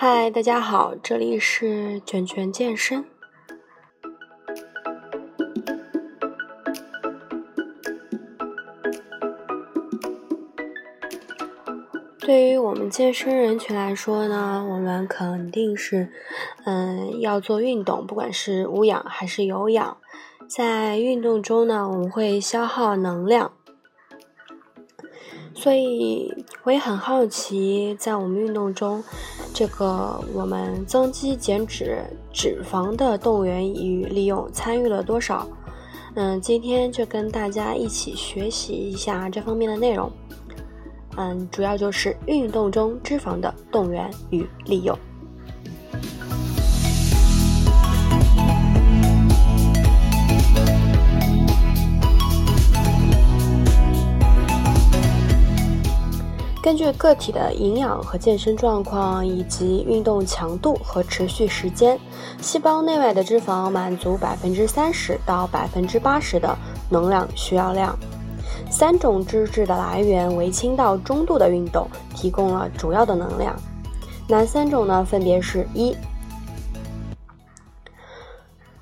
嗨，大家好，这里是卷卷健身。对于我们健身人群来说呢，我们肯定是，嗯，要做运动，不管是无氧还是有氧，在运动中呢，我们会消耗能量。所以我也很好奇，在我们运动中，这个我们增肌减脂脂肪的动员与利用参与了多少？嗯，今天就跟大家一起学习一下这方面的内容。嗯，主要就是运动中脂肪的动员与利用。根据个体的营养和健身状况，以及运动强度和持续时间，细胞内外的脂肪满足百分之三十到百分之八十的能量需要量。三种脂质的来源为轻到中度的运动提供了主要的能量。哪三种呢？分别是一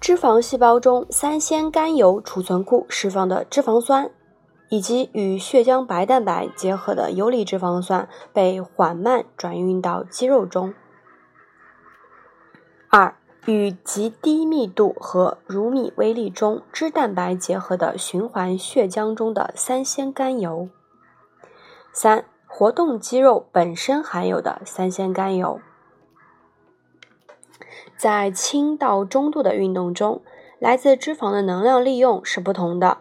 脂肪细胞中三酰甘油储存库释放的脂肪酸。以及与血浆白蛋白结合的游离脂肪酸被缓慢转运到肌肉中。二、与极低密度和如米微粒中脂蛋白结合的循环血浆中的三酰甘油。三、活动肌肉本身含有的三酰甘油。在轻到中度的运动中，来自脂肪的能量利用是不同的。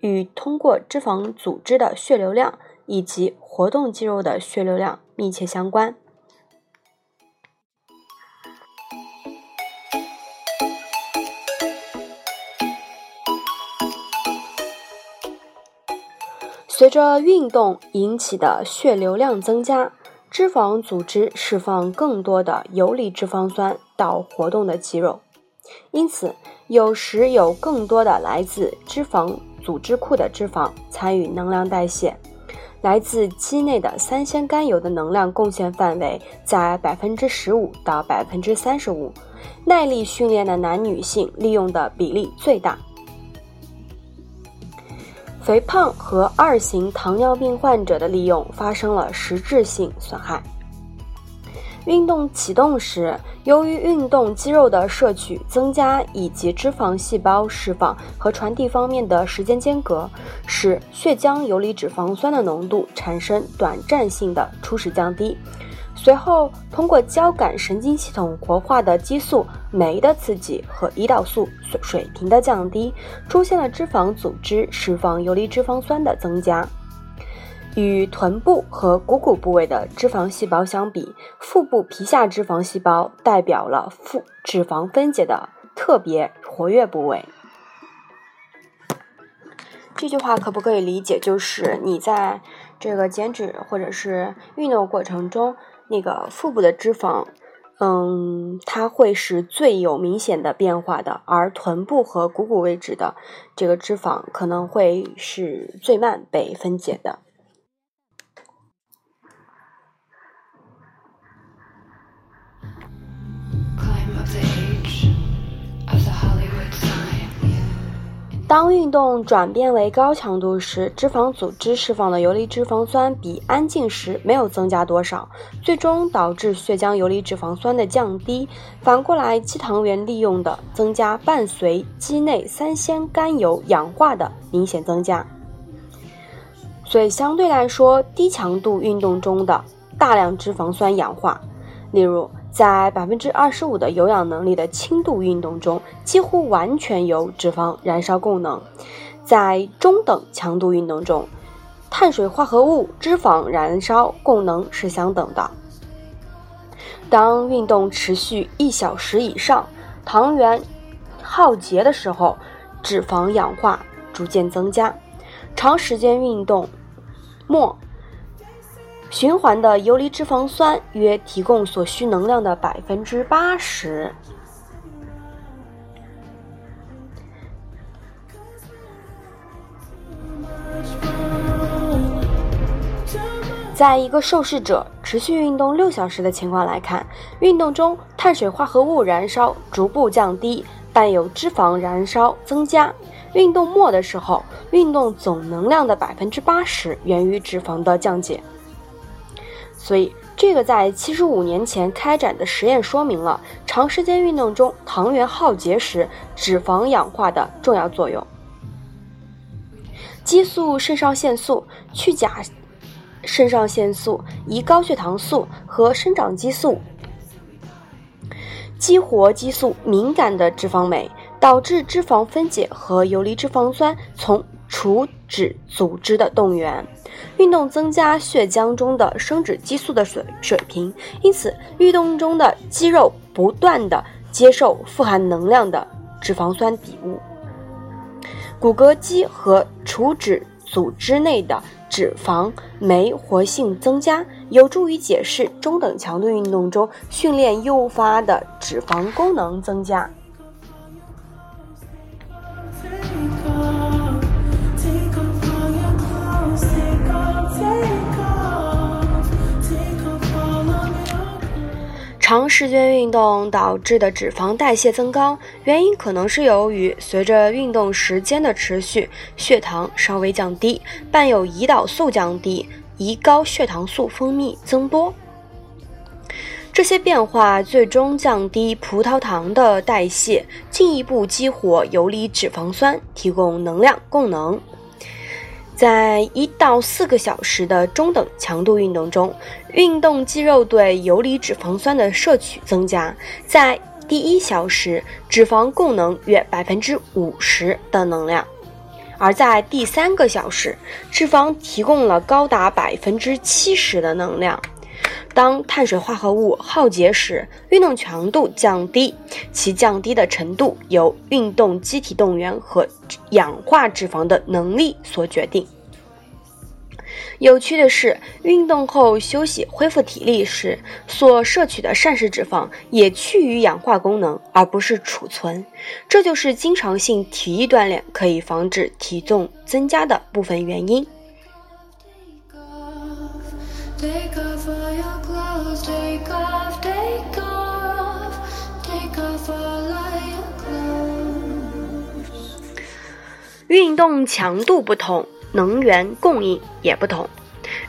与通过脂肪组织的血流量以及活动肌肉的血流量密切相关。随着运动引起的血流量增加，脂肪组织释放更多的游离脂肪酸到活动的肌肉，因此有时有更多的来自脂肪。组织库的脂肪参与能量代谢，来自肌内的三酰甘油的能量贡献范围在百分之十五到百分之三十五，耐力训练的男女性利用的比例最大。肥胖和二型糖尿病患者的利用发生了实质性损害。运动启动时，由于运动肌肉的摄取增加以及脂肪细胞释放和传递方面的时间间隔，使血浆游离脂肪酸的浓度产生短暂性的初始降低。随后，通过交感神经系统活化的激素酶的刺激和胰岛素水水平的降低，出现了脂肪组织释放游离脂肪酸的增加。与臀部和股骨部位的脂肪细胞相比，腹部皮下脂肪细胞代表了腹脂肪分解的特别活跃部位。这句话可不可以理解，就是你在这个减脂或者是运动过程中，那个腹部的脂肪，嗯，它会是最有明显的变化的，而臀部和股骨位置的这个脂肪可能会是最慢被分解的。当运动转变为高强度时，脂肪组织释放的游离脂肪酸比安静时没有增加多少，最终导致血浆游离脂肪酸的降低。反过来，肌糖原利用的增加伴随肌内三酰甘油氧化的明显增加。所以，相对来说，低强度运动中的大量脂肪酸氧化，例如。在百分之二十五的有氧能力的轻度运动中，几乎完全由脂肪燃烧供能；在中等强度运动中，碳水化合物、脂肪燃烧供能是相等的。当运动持续一小时以上，糖原耗竭的时候，脂肪氧化逐渐增加。长时间运动末。循环的游离脂肪酸约提供所需能量的百分之八十。在一个受试者持续运动六小时的情况来看，运动中碳水化合物燃烧逐步降低，伴有脂肪燃烧增加。运动末的时候，运动总能量的百分之八十源于脂肪的降解。所以，这个在七十五年前开展的实验说明了长时间运动中糖原耗竭时脂肪氧化的重要作用。激素肾上腺素、去甲肾上腺素、胰高血糖素和生长激素激活激素敏感的脂肪酶，导致脂肪分解和游离脂肪酸从除脂组织的动员。运动增加血浆中的生殖激素的水水平，因此运动中的肌肉不断的接受富含能量的脂肪酸底物，骨骼肌和除脂组织内的脂肪酶活性增加，有助于解释中等强度运动中训练诱发的脂肪功能增加。长时间运动导致的脂肪代谢增高，原因可能是由于随着运动时间的持续，血糖稍微降低，伴有胰岛素降低，胰高血糖素分泌增多。这些变化最终降低葡萄糖的代谢，进一步激活游离脂肪酸，提供能量供能。在一到四个小时的中等强度运动中，运动肌肉对游离脂肪酸的摄取增加。在第一小时，脂肪供能约百分之五十的能量；而在第三个小时，脂肪提供了高达百分之七十的能量。当碳水化合物耗竭时，运动强度降低，其降低的程度由运动机体动员和氧化脂肪的能力所决定。有趣的是，运动后休息恢复体力时所摄取的膳食脂肪也趋于氧化功能，而不是储存。这就是经常性体育锻炼可以防止体重增加的部分原因。运动强度不同，能源供应也不同。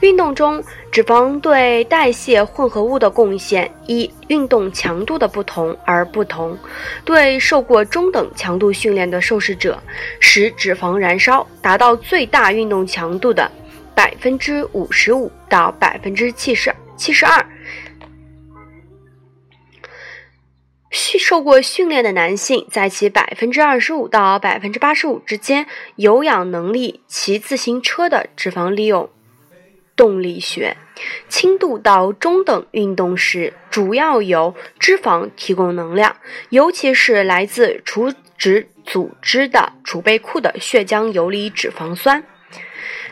运动中，脂肪对代谢混合物的贡献依运动强度的不同而不同。对受过中等强度训练的受试者，使脂肪燃烧达到最大运动强度的。百分之五十五到百分之七十七十二，受过训练的男性，在其百分之二十五到百分之八十五之间，有氧能力骑自行车的脂肪利用动力学，轻度到中等运动时，主要由脂肪提供能量，尤其是来自除脂组织的储备库的血浆游离脂肪酸。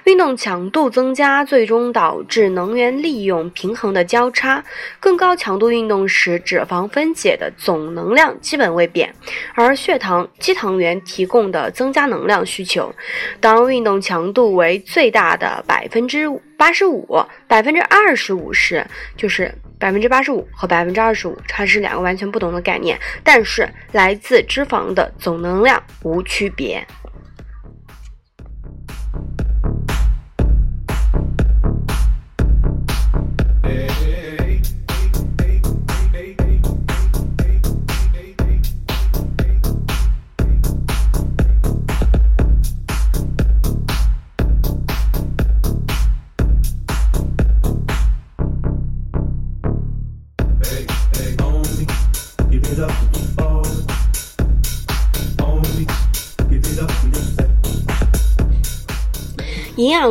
运动强度增加，最终导致能源利用平衡的交叉。更高强度运动时，脂肪分解的总能量基本未变，而血糖肌糖原提供的增加能量需求。当运动强度为最大的百分之八十五、百分之二十五时，就是百分之八十五和百分之二十五，它是两个完全不同的概念，但是来自脂肪的总能量无区别。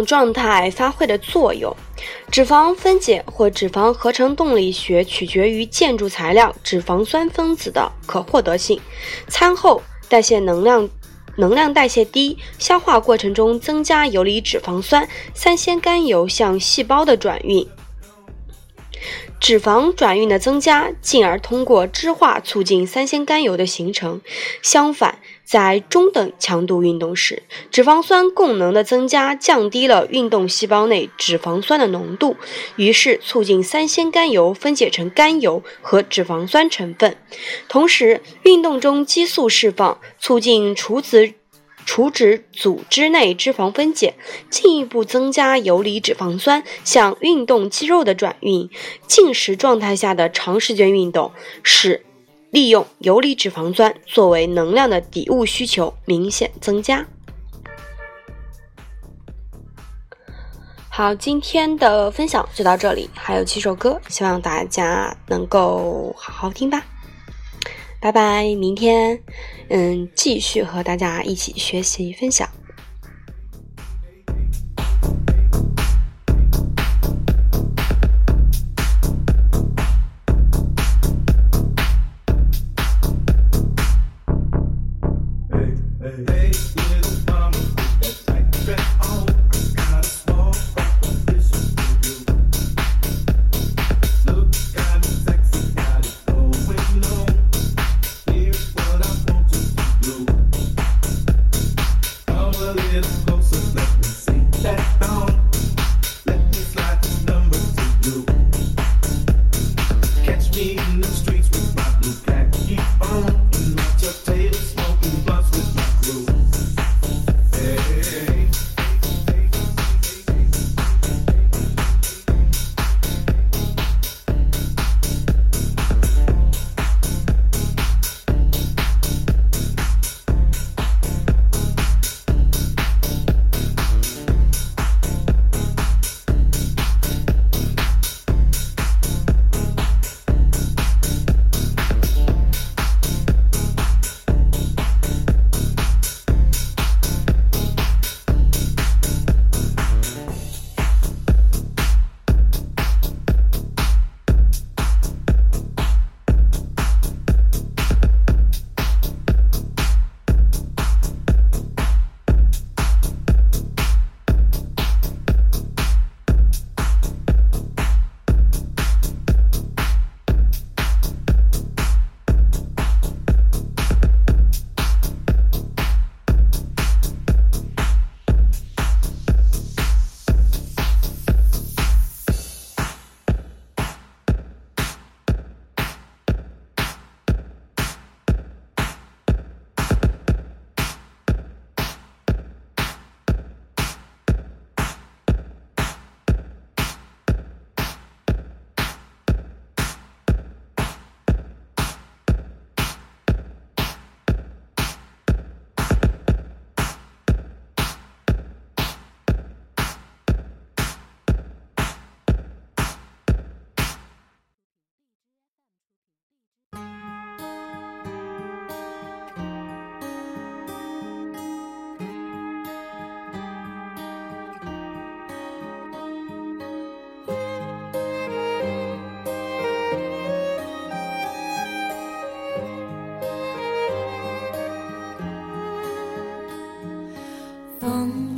状态发挥的作用，脂肪分解或脂肪合成动力学取决于建筑材料脂肪酸分子的可获得性。餐后代谢能量，能量代谢低，消化过程中增加游离脂肪酸、三酰甘油向细胞的转运。脂肪转运的增加，进而通过脂化促进三酰甘油的形成。相反，在中等强度运动时，脂肪酸供能的增加降低了运动细胞内脂肪酸的浓度，于是促进三酰甘油分解成甘油和脂肪酸成分。同时，运动中激素释放，促进除脂。除脂组织内脂肪分解，进一步增加游离脂肪酸向运动肌肉的转运。进食状态下的长时间运动，使利用游离脂肪酸作为能量的底物需求明显增加。好，今天的分享就到这里，还有七首歌，希望大家能够好好听吧。拜拜，明天，嗯，继续和大家一起学习分享。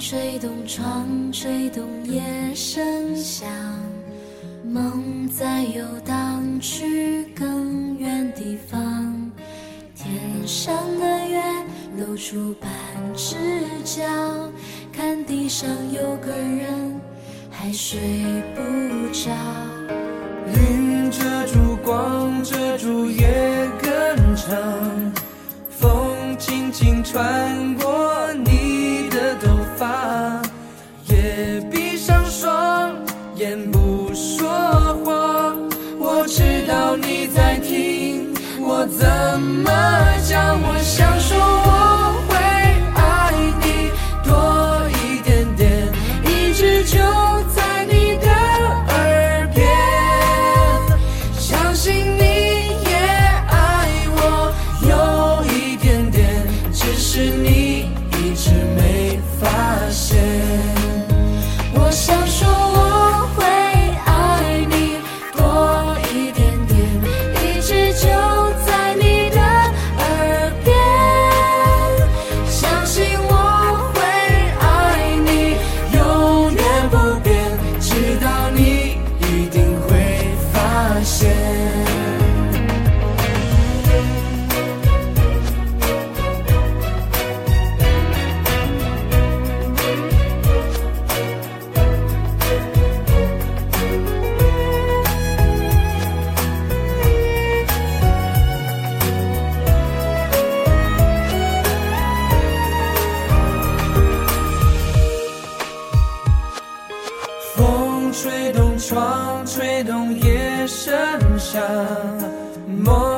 吹动窗，吹动夜声响，梦在游荡去更远地方。天上的月露出半只脚，看地上有个人还睡不着。云遮住光，遮住夜更长，风轻轻穿过梦